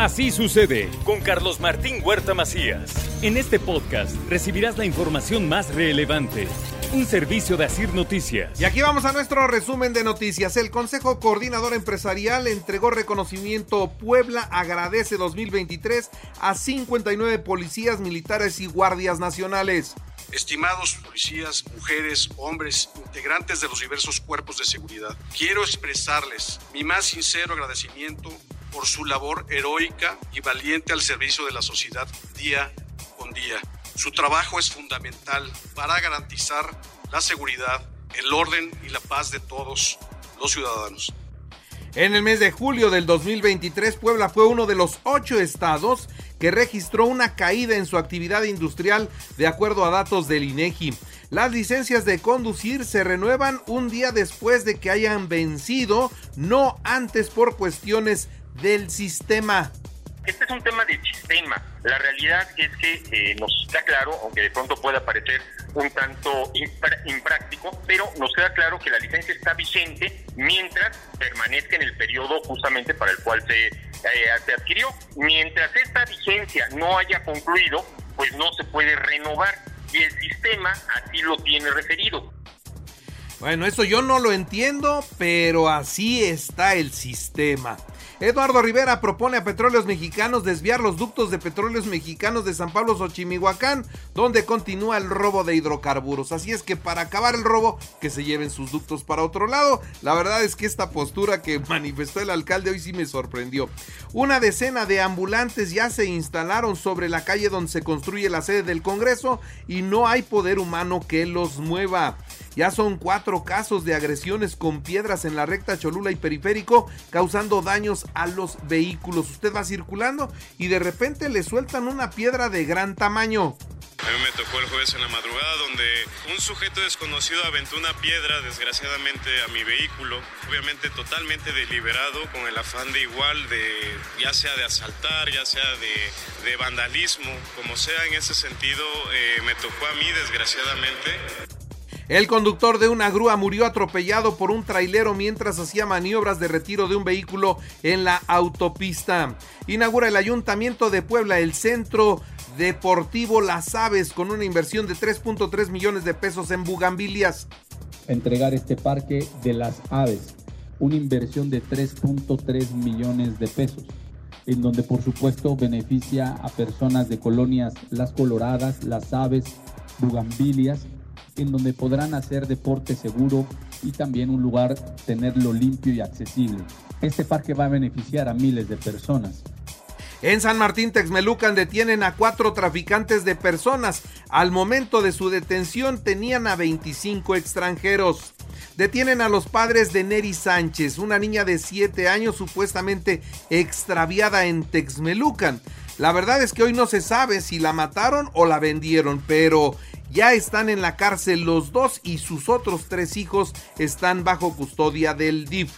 Así sucede con Carlos Martín Huerta Macías. En este podcast recibirás la información más relevante. Un servicio de Asir Noticias. Y aquí vamos a nuestro resumen de noticias. El Consejo Coordinador Empresarial entregó reconocimiento Puebla Agradece 2023 a 59 policías militares y guardias nacionales. Estimados policías, mujeres, hombres, integrantes de los diversos cuerpos de seguridad, quiero expresarles mi más sincero agradecimiento por su labor heroica y valiente al servicio de la sociedad día con día. Su trabajo es fundamental para garantizar la seguridad, el orden y la paz de todos los ciudadanos. En el mes de julio del 2023, Puebla fue uno de los ocho estados que registró una caída en su actividad industrial de acuerdo a datos del INEGI. Las licencias de conducir se renuevan un día después de que hayan vencido, no antes por cuestiones del sistema. Este es un tema de sistema. La realidad es que eh, nos está claro, aunque de pronto pueda parecer un tanto impráctico, pero nos queda claro que la licencia está vigente mientras permanezca en el periodo justamente para el cual se, eh, se adquirió. Mientras esta vigencia no haya concluido, pues no se puede renovar y el sistema así lo tiene referido. Bueno, eso yo no lo entiendo, pero así está el sistema. Eduardo Rivera propone a Petróleos Mexicanos desviar los ductos de Petróleos Mexicanos de San Pablo Xochimihuacán, donde continúa el robo de hidrocarburos. Así es que para acabar el robo, que se lleven sus ductos para otro lado. La verdad es que esta postura que manifestó el alcalde hoy sí me sorprendió. Una decena de ambulantes ya se instalaron sobre la calle donde se construye la sede del Congreso y no hay poder humano que los mueva. Ya son cuatro casos de agresiones con piedras en la recta Cholula y Periférico, causando daños a los vehículos. Usted va circulando y de repente le sueltan una piedra de gran tamaño. A mí me tocó el jueves en la madrugada donde un sujeto desconocido aventó una piedra desgraciadamente a mi vehículo, obviamente totalmente deliberado con el afán de igual de ya sea de asaltar, ya sea de, vandalismo, como sea en ese sentido eh, me tocó a mí desgraciadamente. El conductor de una grúa murió atropellado por un trailero mientras hacía maniobras de retiro de un vehículo en la autopista. Inaugura el Ayuntamiento de Puebla el Centro Deportivo Las Aves con una inversión de 3.3 millones de pesos en bugambilias. Entregar este parque de las aves, una inversión de 3.3 millones de pesos en donde por supuesto beneficia a personas de colonias Las Coloradas, Las Aves, Bugambilias, en donde podrán hacer deporte seguro y también un lugar tenerlo limpio y accesible. Este parque va a beneficiar a miles de personas. En San Martín Texmelucan detienen a cuatro traficantes de personas. Al momento de su detención tenían a 25 extranjeros. Detienen a los padres de Neri Sánchez, una niña de 7 años supuestamente extraviada en Texmelucan. La verdad es que hoy no se sabe si la mataron o la vendieron, pero ya están en la cárcel los dos y sus otros tres hijos están bajo custodia del DIF.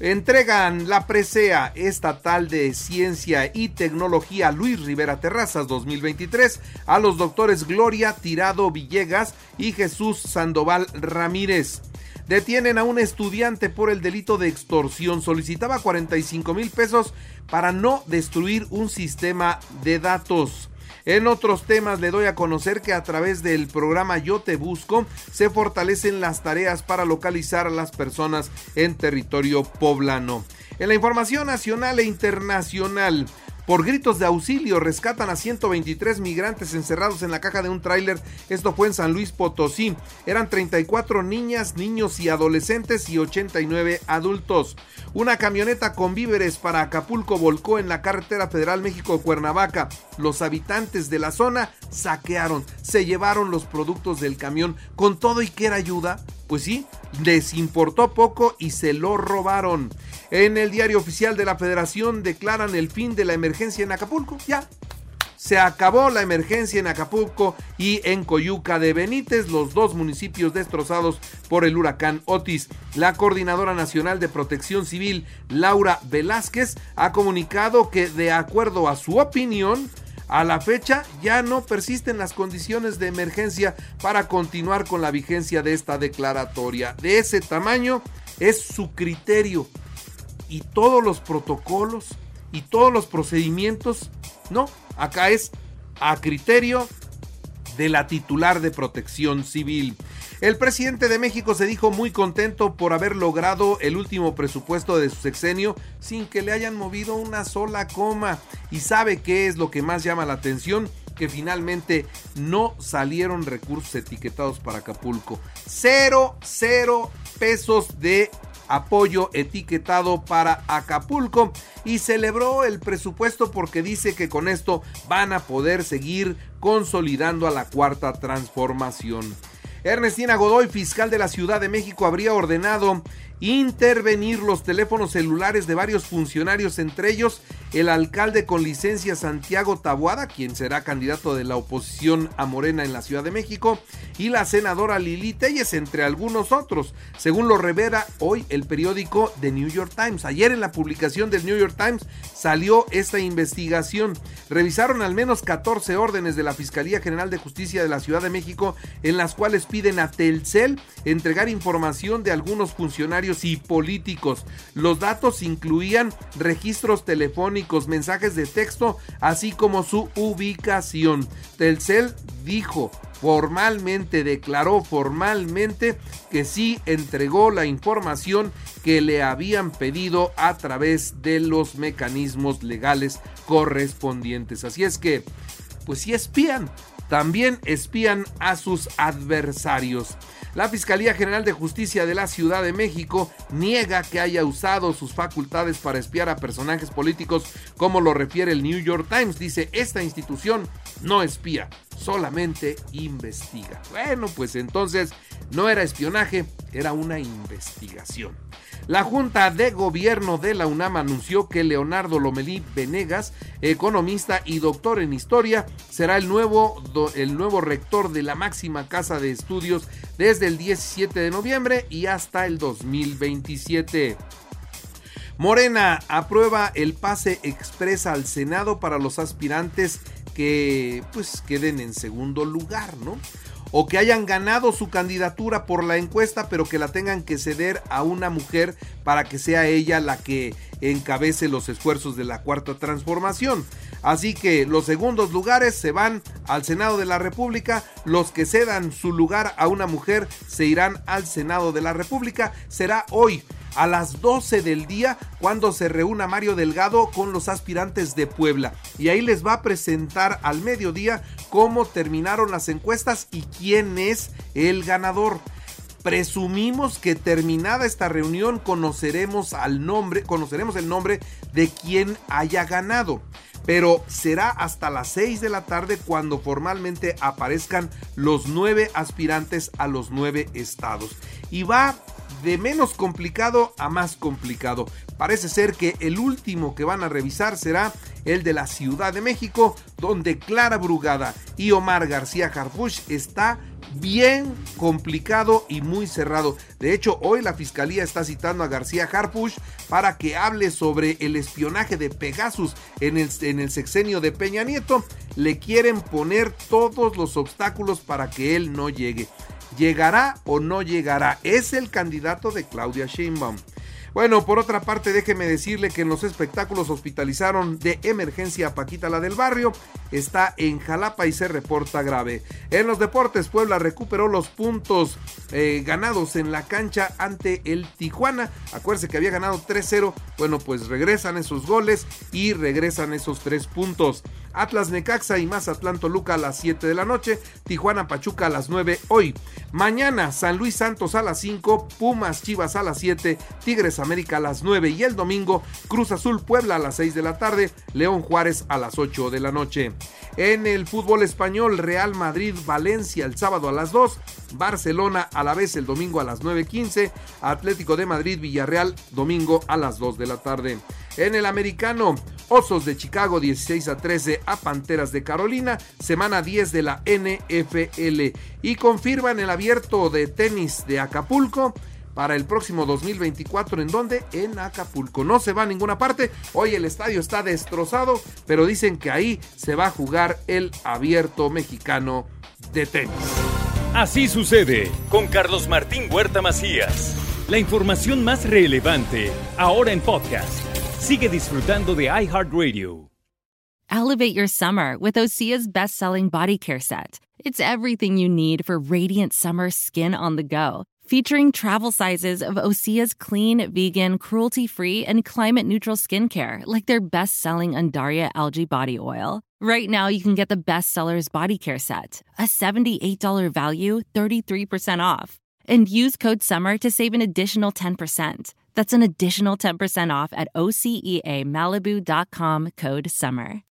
Entregan la presea estatal de ciencia y tecnología Luis Rivera Terrazas 2023 a los doctores Gloria Tirado Villegas y Jesús Sandoval Ramírez. Detienen a un estudiante por el delito de extorsión. Solicitaba 45 mil pesos para no destruir un sistema de datos. En otros temas le doy a conocer que a través del programa Yo Te Busco se fortalecen las tareas para localizar a las personas en territorio poblano. En la información nacional e internacional, por gritos de auxilio rescatan a 123 migrantes encerrados en la caja de un tráiler. Esto fue en San Luis Potosí. Eran 34 niñas, niños y adolescentes y 89 adultos. Una camioneta con víveres para Acapulco volcó en la carretera federal México-Cuernavaca. Los habitantes de la zona saquearon, se llevaron los productos del camión con todo y que era ayuda pues sí, les importó poco y se lo robaron. En el diario oficial de la Federación declaran el fin de la emergencia en Acapulco. Ya, se acabó la emergencia en Acapulco y en Coyuca de Benítez, los dos municipios destrozados por el huracán Otis. La Coordinadora Nacional de Protección Civil, Laura Velázquez, ha comunicado que de acuerdo a su opinión, a la fecha ya no persisten las condiciones de emergencia para continuar con la vigencia de esta declaratoria. De ese tamaño es su criterio y todos los protocolos y todos los procedimientos, no, acá es a criterio de la titular de protección civil. El presidente de México se dijo muy contento por haber logrado el último presupuesto de su sexenio sin que le hayan movido una sola coma. Y sabe qué es lo que más llama la atención, que finalmente no salieron recursos etiquetados para Acapulco. Cero, cero pesos de apoyo etiquetado para Acapulco y celebró el presupuesto porque dice que con esto van a poder seguir consolidando a la cuarta transformación. Ernestina Godoy, fiscal de la Ciudad de México, habría ordenado intervenir los teléfonos celulares de varios funcionarios, entre ellos el alcalde con licencia Santiago Tabuada, quien será candidato de la oposición a Morena en la Ciudad de México, y la senadora Lili Telles, entre algunos otros, según lo revela hoy el periódico The New York Times. Ayer en la publicación del New York Times salió esta investigación. Revisaron al menos 14 órdenes de la Fiscalía General de Justicia de la Ciudad de México en las cuales piden a Telcel entregar información de algunos funcionarios y políticos. Los datos incluían registros telefónicos, mensajes de texto, así como su ubicación. Telcel dijo formalmente, declaró formalmente que sí entregó la información que le habían pedido a través de los mecanismos legales correspondientes. Así es que, pues sí espían, también espían a sus adversarios. La Fiscalía General de Justicia de la Ciudad de México niega que haya usado sus facultades para espiar a personajes políticos, como lo refiere el New York Times. Dice, esta institución no espía, solamente investiga. Bueno, pues entonces no era espionaje, era una investigación. La Junta de Gobierno de la UNAM anunció que Leonardo Lomelí Venegas, economista y doctor en historia, será el nuevo, el nuevo rector de la máxima casa de estudios desde el 17 de noviembre y hasta el 2027. Morena aprueba el pase expresa al Senado para los aspirantes que pues queden en segundo lugar, ¿no? o que hayan ganado su candidatura por la encuesta, pero que la tengan que ceder a una mujer para que sea ella la que encabece los esfuerzos de la cuarta transformación. Así que los segundos lugares se van al Senado de la República, los que cedan su lugar a una mujer se irán al Senado de la República. Será hoy a las 12 del día cuando se reúna Mario Delgado con los aspirantes de Puebla. Y ahí les va a presentar al mediodía cómo terminaron las encuestas y quién es el ganador. Presumimos que terminada esta reunión conoceremos al nombre, conoceremos el nombre de quien haya ganado pero será hasta las 6 de la tarde cuando formalmente aparezcan los nueve aspirantes a los nueve estados. Y va de menos complicado a más complicado. Parece ser que el último que van a revisar será el de la Ciudad de México, donde Clara Brugada y Omar García Harfush está bien complicado y muy cerrado. De hecho, hoy la fiscalía está citando a García Harfush para que hable sobre el espionaje de Pegasus en el, en el sexenio de Peña Nieto. Le quieren poner todos los obstáculos para que él no llegue. ¿Llegará o no llegará? Es el candidato de Claudia Sheinbaum. Bueno, por otra parte, déjeme decirle que en los espectáculos hospitalizaron de emergencia a Paquita la del barrio. Está en Jalapa y se reporta grave. En los deportes, Puebla recuperó los puntos eh, ganados en la cancha ante el Tijuana. Acuérdense que había ganado 3-0. Bueno, pues regresan esos goles y regresan esos tres puntos. Atlas Necaxa y Mazatlán Toluca a las 7 de la noche, Tijuana Pachuca a las 9 hoy. Mañana San Luis Santos a las 5, Pumas Chivas a las 7, Tigres América a las 9 y el domingo Cruz Azul Puebla a las 6 de la tarde, León Juárez a las 8 de la noche. En el fútbol español Real Madrid Valencia el sábado a las 2, Barcelona a la vez el domingo a las 9.15, Atlético de Madrid, Villarreal, domingo a las 2 de la tarde. En el americano, Osos de Chicago 16 a 13 a Panteras de Carolina, semana 10 de la NFL. Y confirman el abierto de tenis de Acapulco para el próximo 2024. ¿En dónde? En Acapulco. No se va a ninguna parte. Hoy el estadio está destrozado, pero dicen que ahí se va a jugar el abierto mexicano de tenis. Así sucede con Carlos Martín Huerta Macías. La información más relevante, ahora en podcast. Sigue disfrutando de iHeartRadio. Elevate your summer with Osea's best selling body care set. It's everything you need for radiant summer skin on the go. Featuring travel sizes of Osea's clean, vegan, cruelty free, and climate neutral skincare, like their best selling Undaria algae body oil. Right now, you can get the best sellers body care set, a $78 value, 33% off. And use code SUMMER to save an additional 10%. That's an additional 10% off at OCEAMalibu.com code SUMMER.